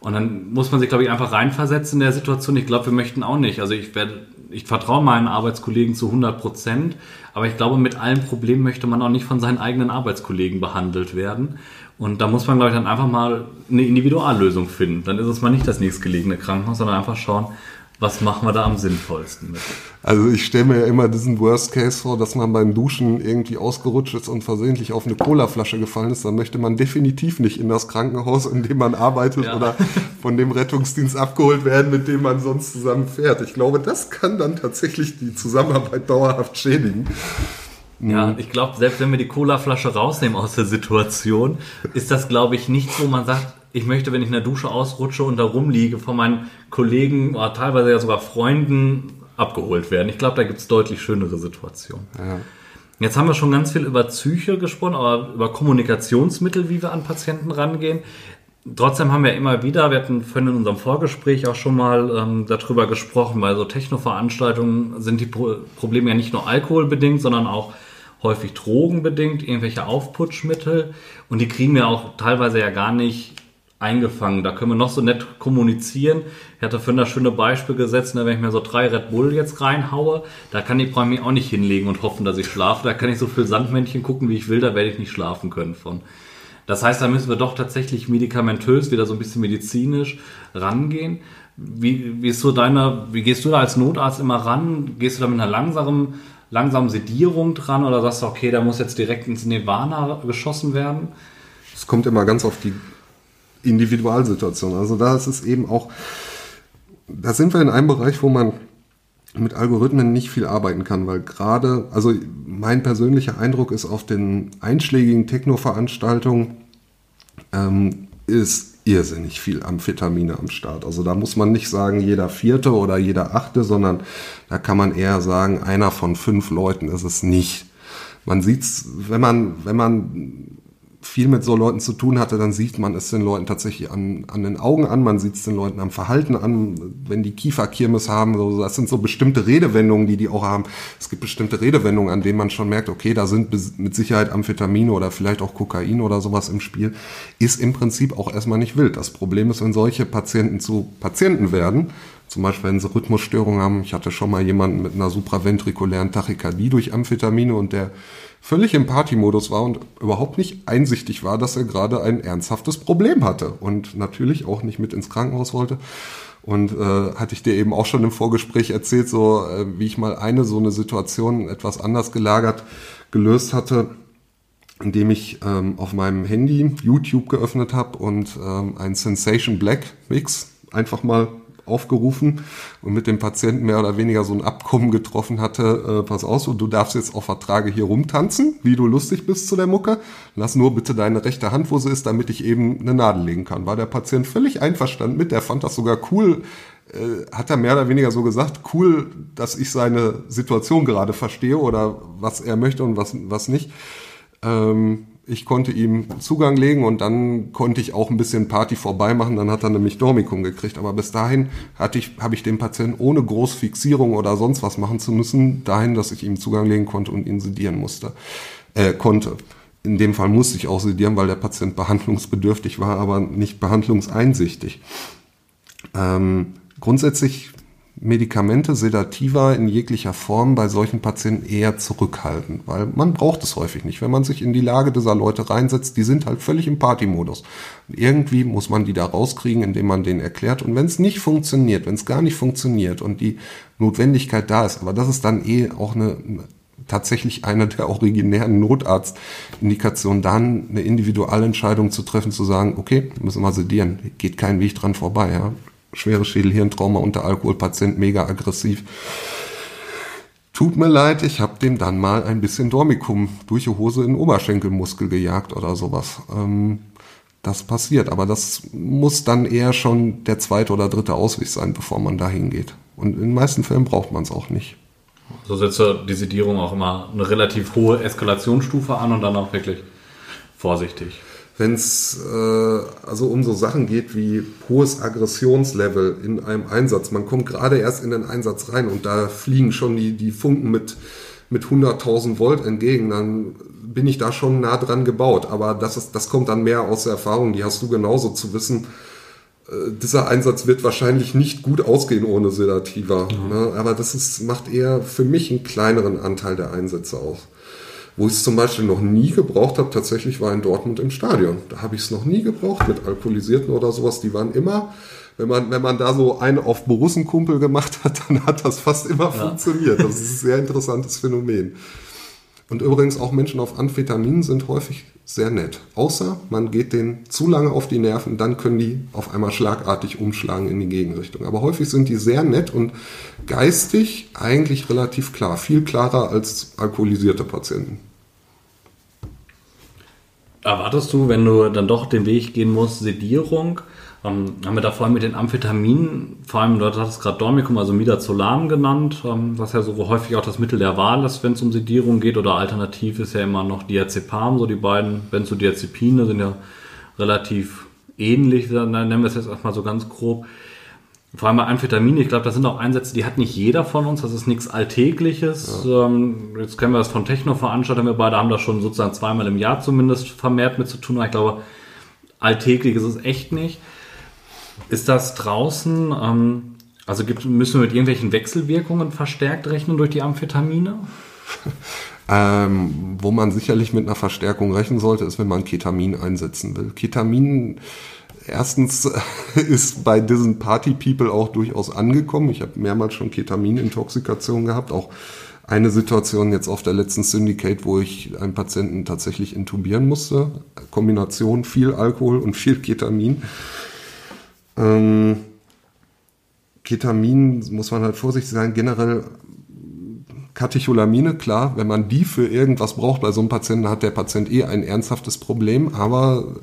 Und dann muss man sich, glaube ich, einfach reinversetzen in der Situation. Ich glaube, wir möchten auch nicht. Also ich werde, ich vertraue meinen Arbeitskollegen zu 100 Prozent, aber ich glaube, mit allen Problemen möchte man auch nicht von seinen eigenen Arbeitskollegen behandelt werden. Und da muss man, glaube ich, dann einfach mal eine Individuallösung finden. Dann ist es mal nicht das nächstgelegene Krankenhaus, sondern einfach schauen, was machen wir da am sinnvollsten mit? Also ich stelle mir ja immer diesen Worst Case vor, dass man beim Duschen irgendwie ausgerutscht ist und versehentlich auf eine Colaflasche gefallen ist. Dann möchte man definitiv nicht in das Krankenhaus, in dem man arbeitet ja. oder von dem Rettungsdienst abgeholt werden, mit dem man sonst zusammen fährt. Ich glaube, das kann dann tatsächlich die Zusammenarbeit dauerhaft schädigen. Ja, mhm. ich glaube, selbst wenn wir die Colaflasche rausnehmen aus der Situation, ist das, glaube ich, nichts, wo man sagt, ich möchte, wenn ich in der Dusche ausrutsche und da rumliege, von meinen Kollegen oder teilweise ja sogar Freunden abgeholt werden. Ich glaube, da gibt es deutlich schönere Situationen. Ja. Jetzt haben wir schon ganz viel über Psyche gesprochen, aber über Kommunikationsmittel, wie wir an Patienten rangehen. Trotzdem haben wir immer wieder, wir hatten vorhin in unserem Vorgespräch auch schon mal ähm, darüber gesprochen, bei so Techno-Veranstaltungen sind die Pro Probleme ja nicht nur alkoholbedingt, sondern auch häufig drogenbedingt, irgendwelche Aufputschmittel. Und die kriegen wir auch teilweise ja gar nicht eingefangen. Da können wir noch so nett kommunizieren. Ich hatte für ein schöne Beispiel gesetzt, ne, wenn ich mir so drei Red Bull jetzt reinhaue, da kann ich bei mir auch nicht hinlegen und hoffen, dass ich schlafe. Da kann ich so viel Sandmännchen gucken, wie ich will, da werde ich nicht schlafen können von. Das heißt, da müssen wir doch tatsächlich medikamentös, wieder so ein bisschen medizinisch rangehen. Wie, wie ist so deine, wie gehst du da als Notarzt immer ran? Gehst du da mit einer langsamen langsam Sedierung dran oder sagst du, okay, da muss jetzt direkt ins Nirvana geschossen werden? Es kommt immer ganz auf die Individualsituation. Also da ist es eben auch, da sind wir in einem Bereich, wo man mit Algorithmen nicht viel arbeiten kann, weil gerade, also mein persönlicher Eindruck ist auf den einschlägigen Techno-Veranstaltungen ähm, ist irrsinnig viel Amphetamine am Start. Also da muss man nicht sagen, jeder vierte oder jeder achte, sondern da kann man eher sagen, einer von fünf Leuten ist es nicht. Man sieht's, wenn man, wenn man viel mit so Leuten zu tun hatte, dann sieht man es den Leuten tatsächlich an, an den Augen an, man sieht es den Leuten am Verhalten an, wenn die Kieferkirmes haben, so, das sind so bestimmte Redewendungen, die die auch haben. Es gibt bestimmte Redewendungen, an denen man schon merkt, okay, da sind mit Sicherheit Amphetamine oder vielleicht auch Kokain oder sowas im Spiel, ist im Prinzip auch erstmal nicht wild. Das Problem ist, wenn solche Patienten zu Patienten werden, zum Beispiel wenn sie Rhythmusstörungen haben, ich hatte schon mal jemanden mit einer supraventrikulären Tachykardie durch Amphetamine und der völlig im Partymodus war und überhaupt nicht einsichtig war, dass er gerade ein ernsthaftes Problem hatte und natürlich auch nicht mit ins Krankenhaus wollte. Und äh, hatte ich dir eben auch schon im Vorgespräch erzählt, so äh, wie ich mal eine so eine Situation etwas anders gelagert gelöst hatte, indem ich ähm, auf meinem Handy YouTube geöffnet habe und ähm, ein Sensation Black Mix einfach mal aufgerufen und mit dem Patienten mehr oder weniger so ein Abkommen getroffen hatte, äh, pass auf, du darfst jetzt auf Vertrage hier rumtanzen, wie du lustig bist zu der Mucke. Lass nur bitte deine rechte Hand, wo sie ist, damit ich eben eine Nadel legen kann. War der Patient völlig einverstanden mit, der fand das sogar cool, äh, hat er mehr oder weniger so gesagt, cool, dass ich seine Situation gerade verstehe oder was er möchte und was, was nicht. Ähm, ich konnte ihm Zugang legen und dann konnte ich auch ein bisschen Party vorbei machen. Dann hat er nämlich Dormicum gekriegt. Aber bis dahin hatte ich, habe ich den Patienten ohne Großfixierung oder sonst was machen zu müssen, dahin, dass ich ihm Zugang legen konnte und ihn sedieren musste, äh, konnte. In dem Fall musste ich auch sedieren, weil der Patient behandlungsbedürftig war, aber nicht behandlungseinsichtig. Ähm, grundsätzlich Medikamente, Sedativa in jeglicher Form bei solchen Patienten eher zurückhalten, weil man braucht es häufig nicht. Wenn man sich in die Lage dieser Leute reinsetzt, die sind halt völlig im Partymodus. irgendwie muss man die da rauskriegen, indem man denen erklärt. Und wenn es nicht funktioniert, wenn es gar nicht funktioniert und die Notwendigkeit da ist, aber das ist dann eh auch eine, tatsächlich eine der originären Notarztindikationen, dann eine Individualentscheidung zu treffen, zu sagen, okay, müssen wir sedieren, geht kein Weg dran vorbei. Ja schwere Schädelhirntrauma unter Alkoholpatient, mega aggressiv. Tut mir leid, ich habe dem dann mal ein bisschen Dormicum durch die Hose in den Oberschenkelmuskel gejagt oder sowas. Ähm, das passiert, aber das muss dann eher schon der zweite oder dritte Ausweg sein, bevor man dahin geht. Und in den meisten Fällen braucht man es auch nicht. So setzt die Sedierung auch immer eine relativ hohe Eskalationsstufe an und dann auch wirklich vorsichtig wenn es äh, also um so Sachen geht wie hohes Aggressionslevel in einem Einsatz. Man kommt gerade erst in den Einsatz rein und da fliegen schon die, die Funken mit, mit 100.000 Volt entgegen, dann bin ich da schon nah dran gebaut. Aber das, ist, das kommt dann mehr aus der Erfahrung, die hast du genauso zu wissen. Äh, dieser Einsatz wird wahrscheinlich nicht gut ausgehen ohne Sedativa. Mhm. Ne? Aber das ist, macht eher für mich einen kleineren Anteil der Einsätze aus. Wo ich es zum Beispiel noch nie gebraucht habe, tatsächlich war in Dortmund im Stadion. Da habe ich es noch nie gebraucht mit Alkoholisierten oder sowas. Die waren immer, wenn man, wenn man da so einen auf Borussenkumpel gemacht hat, dann hat das fast immer ja. funktioniert. Das ist ein sehr interessantes Phänomen. Und übrigens auch Menschen auf Amphetaminen sind häufig sehr nett. Außer man geht denen zu lange auf die Nerven, dann können die auf einmal schlagartig umschlagen in die Gegenrichtung. Aber häufig sind die sehr nett und geistig eigentlich relativ klar. Viel klarer als alkoholisierte Patienten. Erwartest du, wenn du dann doch den Weg gehen musst, Sedierung? Ähm, haben wir da vor allem mit den Amphetaminen, vor allem, du hattest gerade Dormicum, also Midazolam genannt, ähm, was ja so häufig auch das Mittel der Wahl ist, wenn es um Sedierung geht, oder alternativ ist ja immer noch Diazepam, so die beiden Benzodiazepine sind ja relativ ähnlich, dann nennen wir es jetzt erstmal so ganz grob. Vor allem bei Amphetaminen, ich glaube, das sind auch Einsätze, die hat nicht jeder von uns, das ist nichts Alltägliches. Ja. Ähm, jetzt kennen wir das von Techno-Veranstaltungen, wir beide haben das schon sozusagen zweimal im Jahr zumindest vermehrt mit zu tun, aber ich glaube, alltäglich ist es echt nicht. Ist das draußen, ähm, also gibt, müssen wir mit irgendwelchen Wechselwirkungen verstärkt rechnen durch die Amphetamine? Ähm, wo man sicherlich mit einer Verstärkung rechnen sollte, ist, wenn man Ketamin einsetzen will. Ketamin erstens ist bei diesen Party People auch durchaus angekommen. Ich habe mehrmals schon Ketaminintoxikation gehabt, auch eine Situation jetzt auf der letzten Syndicate, wo ich einen Patienten tatsächlich intubieren musste. Kombination viel Alkohol und viel Ketamin. Ähm, Ketamin muss man halt vorsichtig sein. Generell Katecholamine, klar, wenn man die für irgendwas braucht bei so einem Patienten, hat der Patient eh ein ernsthaftes Problem. Aber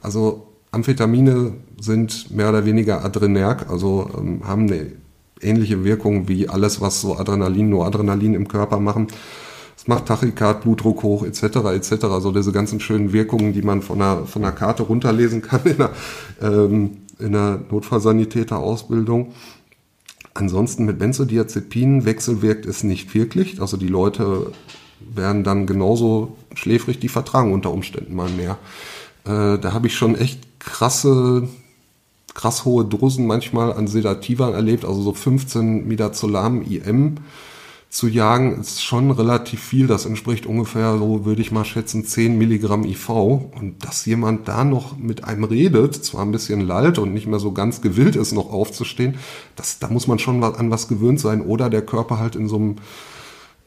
also Amphetamine sind mehr oder weniger adrenerg, also ähm, haben eine ähnliche Wirkung wie alles, was so Adrenalin, Noradrenalin im Körper machen. Es macht Tachykard, Blutdruck hoch, etc., etc. Also diese ganzen schönen Wirkungen, die man von der, von der Karte runterlesen kann in der, ähm, in der Notfallsanitäter-Ausbildung. Ansonsten mit Benzodiazepinen wechselwirkt es nicht wirklich. Also die Leute werden dann genauso schläfrig, die vertragen unter Umständen mal mehr. Äh, da habe ich schon echt krasse, krass hohe Dosen manchmal an Sedativa erlebt, also so 15 Midazolam IM zu jagen, ist schon relativ viel. Das entspricht ungefähr, so würde ich mal schätzen, 10 Milligramm IV. Und dass jemand da noch mit einem redet, zwar ein bisschen lallt und nicht mehr so ganz gewillt ist, noch aufzustehen, das, da muss man schon an was gewöhnt sein oder der Körper halt in so einem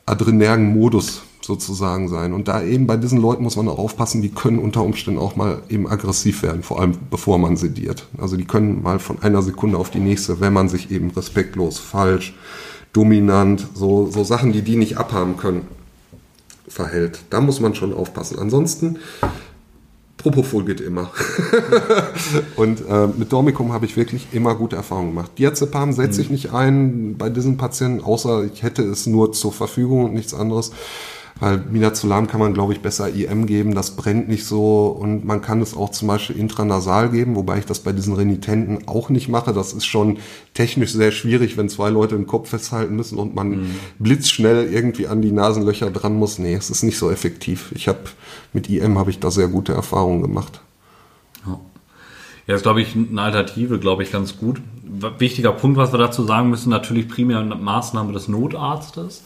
adrenergen Modus sozusagen sein. Und da eben bei diesen Leuten muss man auch aufpassen, die können unter Umständen auch mal eben aggressiv werden, vor allem bevor man sediert. Also die können mal von einer Sekunde auf die nächste, wenn man sich eben respektlos, falsch, dominant, so, so Sachen, die die nicht abhaben können, verhält. Da muss man schon aufpassen. Ansonsten Propofol geht immer. und äh, mit Dormicum habe ich wirklich immer gute Erfahrungen gemacht. Diazepam setze ich mhm. nicht ein bei diesen Patienten, außer ich hätte es nur zur Verfügung und nichts anderes. Weil Minazolam kann man, glaube ich, besser IM geben, das brennt nicht so und man kann es auch zum Beispiel intranasal geben, wobei ich das bei diesen Renitenten auch nicht mache. Das ist schon technisch sehr schwierig, wenn zwei Leute den Kopf festhalten müssen und man mhm. blitzschnell irgendwie an die Nasenlöcher dran muss. Nee, es ist nicht so effektiv. Ich habe mit IM habe ich da sehr gute Erfahrungen gemacht. Ja. Ja, ist, glaube ich, eine Alternative, glaube ich, ganz gut. Wichtiger Punkt, was wir dazu sagen müssen, natürlich primär eine Maßnahme des Notarztes.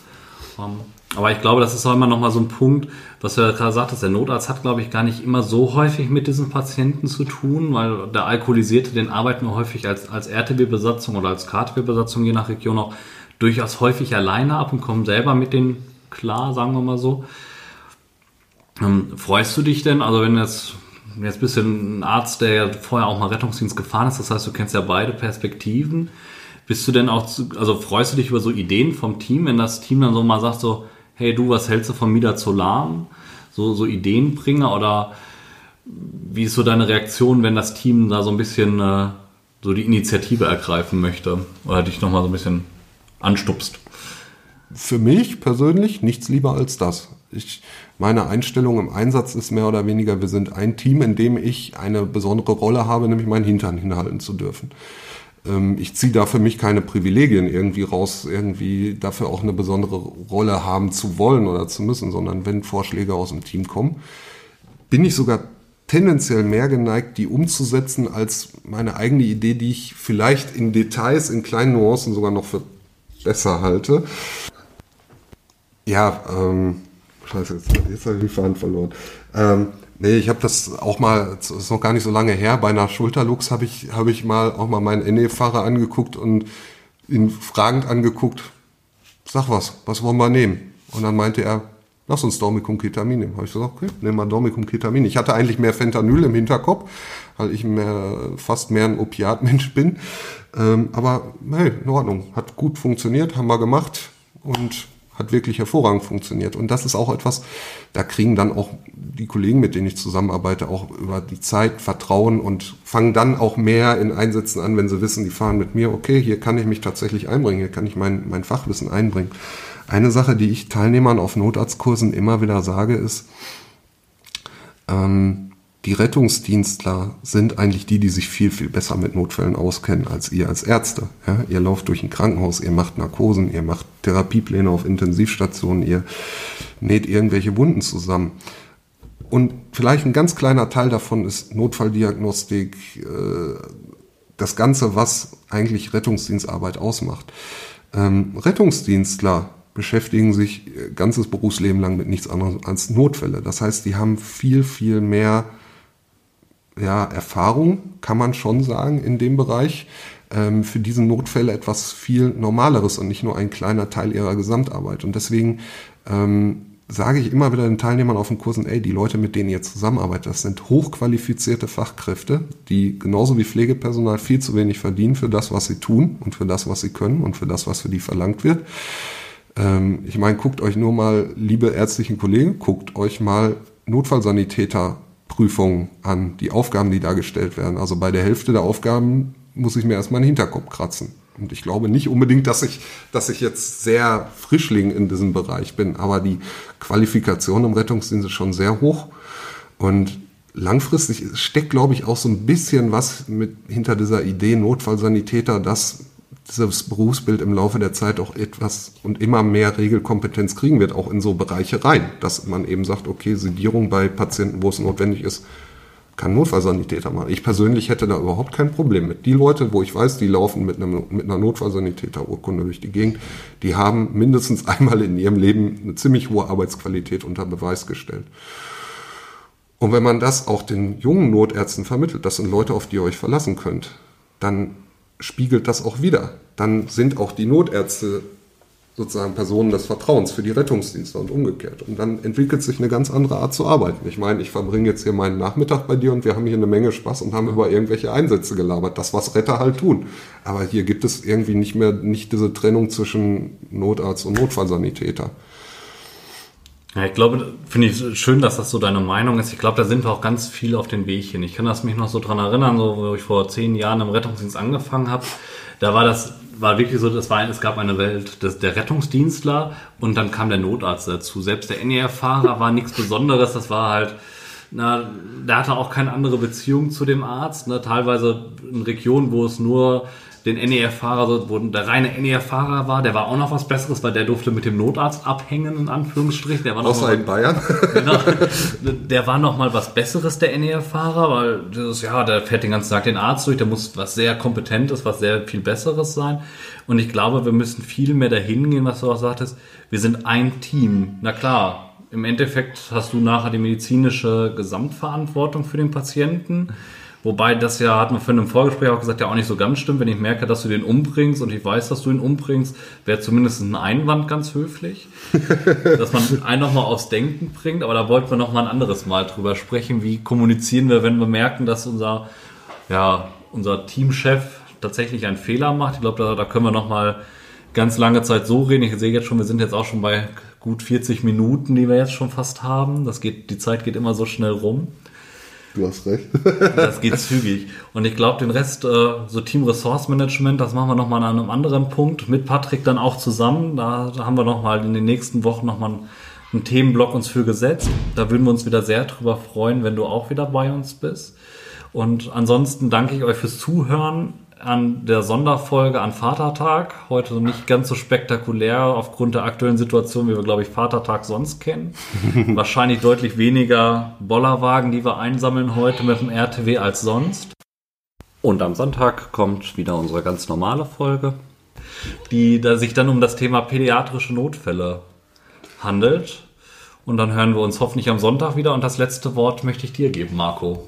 Aber ich glaube, das ist auch immer noch mal so ein Punkt, was du ja gerade sagtest, der Notarzt hat, glaube ich, gar nicht immer so häufig mit diesen Patienten zu tun, weil der Alkoholisierte, den arbeiten wir häufig als, als RTW-Besatzung oder als KTW-Besatzung, je nach Region auch, durchaus häufig alleine ab und kommen selber mit denen klar, sagen wir mal so. Ähm, freust du dich denn, also wenn jetzt, jetzt bist du ein Arzt, der ja vorher auch mal Rettungsdienst gefahren ist, das heißt, du kennst ja beide Perspektiven, bist du denn auch, zu, also freust du dich über so Ideen vom Team, wenn das Team dann so mal sagt, so, hey du, was hältst du von Midazolam? So, so Ideenbringer oder wie ist so deine Reaktion, wenn das Team da so ein bisschen äh, so die Initiative ergreifen möchte oder dich nochmal so ein bisschen anstupst? Für mich persönlich nichts lieber als das. Ich, meine Einstellung im Einsatz ist mehr oder weniger, wir sind ein Team, in dem ich eine besondere Rolle habe, nämlich meinen Hintern hinhalten zu dürfen. Ähm, ich ziehe da für mich keine Privilegien irgendwie raus, irgendwie dafür auch eine besondere Rolle haben zu wollen oder zu müssen, sondern wenn Vorschläge aus dem Team kommen, bin ich sogar tendenziell mehr geneigt, die umzusetzen, als meine eigene Idee, die ich vielleicht in Details, in kleinen Nuancen sogar noch für besser halte. Ja, ähm, scheiße, jetzt, jetzt habe ich den Faden verloren. Ähm, Nee, ich habe das auch mal, das ist noch gar nicht so lange her, bei einer Schulterlux habe ich, hab ich mal auch mal meinen NE-Fahrer angeguckt und ihn fragend angeguckt, sag was, was wollen wir nehmen? Und dann meinte er, lass uns Dormicum-Ketamin nehmen. Habe ich gesagt, okay, nehmen wir Dormicum-Ketamin. Ich hatte eigentlich mehr Fentanyl im Hinterkopf, weil ich mehr, fast mehr ein Opiatmensch bin. Ähm, aber hey, in Ordnung, hat gut funktioniert, haben wir gemacht und hat wirklich hervorragend funktioniert. Und das ist auch etwas, da kriegen dann auch die Kollegen, mit denen ich zusammenarbeite, auch über die Zeit Vertrauen und fangen dann auch mehr in Einsätzen an, wenn sie wissen, die fahren mit mir, okay, hier kann ich mich tatsächlich einbringen, hier kann ich mein, mein Fachwissen einbringen. Eine Sache, die ich Teilnehmern auf Notarztkursen immer wieder sage, ist, ähm, die Rettungsdienstler sind eigentlich die, die sich viel, viel besser mit Notfällen auskennen als ihr als Ärzte. Ja, ihr lauft durch ein Krankenhaus, ihr macht Narkosen, ihr macht Therapiepläne auf Intensivstationen, ihr näht irgendwelche Wunden zusammen. Und vielleicht ein ganz kleiner Teil davon ist Notfalldiagnostik, äh, das Ganze, was eigentlich Rettungsdienstarbeit ausmacht. Ähm, Rettungsdienstler beschäftigen sich ihr ganzes Berufsleben lang mit nichts anderem als Notfälle. Das heißt, die haben viel, viel mehr ja, Erfahrung, kann man schon sagen, in dem Bereich. Ähm, für diese Notfälle etwas viel Normaleres und nicht nur ein kleiner Teil ihrer Gesamtarbeit. Und deswegen ähm, sage ich immer wieder den Teilnehmern auf den Kursen, ey, die Leute, mit denen ihr zusammenarbeitet, das sind hochqualifizierte Fachkräfte, die genauso wie Pflegepersonal viel zu wenig verdienen für das, was sie tun und für das, was sie können und für das, was für die verlangt wird. Ähm, ich meine, guckt euch nur mal, liebe ärztlichen Kollegen, guckt euch mal Notfallsanitäter Prüfungen an, die Aufgaben, die da gestellt werden. Also bei der Hälfte der Aufgaben muss ich mir erstmal den Hinterkopf kratzen. Und ich glaube nicht unbedingt, dass ich, dass ich jetzt sehr Frischling in diesem Bereich bin, aber die Qualifikation im Rettungsdienst ist schon sehr hoch. Und langfristig steckt, glaube ich, auch so ein bisschen was mit hinter dieser Idee Notfallsanitäter, dass dieses Berufsbild im Laufe der Zeit auch etwas und immer mehr Regelkompetenz kriegen wird, auch in so Bereiche rein, dass man eben sagt, okay, Sedierung bei Patienten, wo es notwendig ist, kann Notfallsanitäter machen. Ich persönlich hätte da überhaupt kein Problem mit. Die Leute, wo ich weiß, die laufen mit, einem, mit einer Notfallsanitäterurkunde durch die Gegend, die haben mindestens einmal in ihrem Leben eine ziemlich hohe Arbeitsqualität unter Beweis gestellt. Und wenn man das auch den jungen Notärzten vermittelt, das sind Leute, auf die ihr euch verlassen könnt, dann spiegelt das auch wieder. Dann sind auch die Notärzte sozusagen Personen des Vertrauens für die Rettungsdienste und umgekehrt. Und dann entwickelt sich eine ganz andere Art zu arbeiten. Ich meine, ich verbringe jetzt hier meinen Nachmittag bei dir und wir haben hier eine Menge Spaß und haben über irgendwelche Einsätze gelabert. Das, was Retter halt tun. Aber hier gibt es irgendwie nicht mehr, nicht diese Trennung zwischen Notarzt und Notfallsanitäter. Ja, ich glaube, finde ich schön, dass das so deine Meinung ist. Ich glaube, da sind wir auch ganz viel auf den Weg hin. Ich kann das mich noch so dran erinnern, so, wo ich vor zehn Jahren im Rettungsdienst angefangen habe. Da war das war wirklich so, das war, es gab eine Welt des, der Rettungsdienstler und dann kam der Notarzt dazu. Selbst der NER-Fahrer war nichts Besonderes, das war halt, na, der hatte auch keine andere Beziehung zu dem Arzt. Ne? Teilweise in Regionen, wo es nur den NER-Fahrer, wo der reine NER-Fahrer war, der war auch noch was Besseres, weil der durfte mit dem Notarzt abhängen, in Anführungsstrichen. Der war Außer noch in Bayern. genau, der war noch mal was Besseres, der NER-Fahrer, weil das, ja, der fährt den ganzen Tag den Arzt durch, der muss was sehr Kompetentes, was sehr viel Besseres sein. Und ich glaube, wir müssen viel mehr dahin gehen, was du auch sagtest. Wir sind ein Team. Na klar, im Endeffekt hast du nachher die medizinische Gesamtverantwortung für den Patienten. Wobei das ja, hat man für einem Vorgespräch auch gesagt, ja auch nicht so ganz stimmt. Wenn ich merke, dass du den umbringst und ich weiß, dass du ihn umbringst, wäre zumindest ein Einwand ganz höflich. dass man einen nochmal aufs Denken bringt. Aber da wollten wir nochmal ein anderes Mal drüber sprechen. Wie kommunizieren wir, wenn wir merken, dass unser, ja, unser Teamchef tatsächlich einen Fehler macht? Ich glaube, da, da können wir nochmal ganz lange Zeit so reden. Ich sehe jetzt schon, wir sind jetzt auch schon bei gut 40 Minuten, die wir jetzt schon fast haben. Das geht, die Zeit geht immer so schnell rum. Du hast recht. das geht zügig. Und ich glaube, den Rest, äh, so Team Resource Management, das machen wir nochmal an einem anderen Punkt mit Patrick dann auch zusammen. Da, da haben wir nochmal in den nächsten Wochen nochmal einen, einen Themenblock uns für gesetzt. Da würden wir uns wieder sehr drüber freuen, wenn du auch wieder bei uns bist. Und ansonsten danke ich euch fürs Zuhören an der Sonderfolge an Vatertag. Heute nicht ganz so spektakulär aufgrund der aktuellen Situation, wie wir, glaube ich, Vatertag sonst kennen. Wahrscheinlich deutlich weniger Bollerwagen, die wir einsammeln heute mit dem RTW als sonst. Und am Sonntag kommt wieder unsere ganz normale Folge, die da sich dann um das Thema pädiatrische Notfälle handelt. Und dann hören wir uns hoffentlich am Sonntag wieder. Und das letzte Wort möchte ich dir geben, Marco.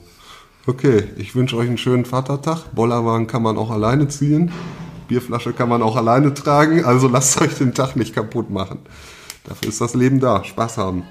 Okay, ich wünsche euch einen schönen Vatertag. Bollerwagen kann man auch alleine ziehen. Bierflasche kann man auch alleine tragen. Also lasst euch den Tag nicht kaputt machen. Dafür ist das Leben da. Spaß haben.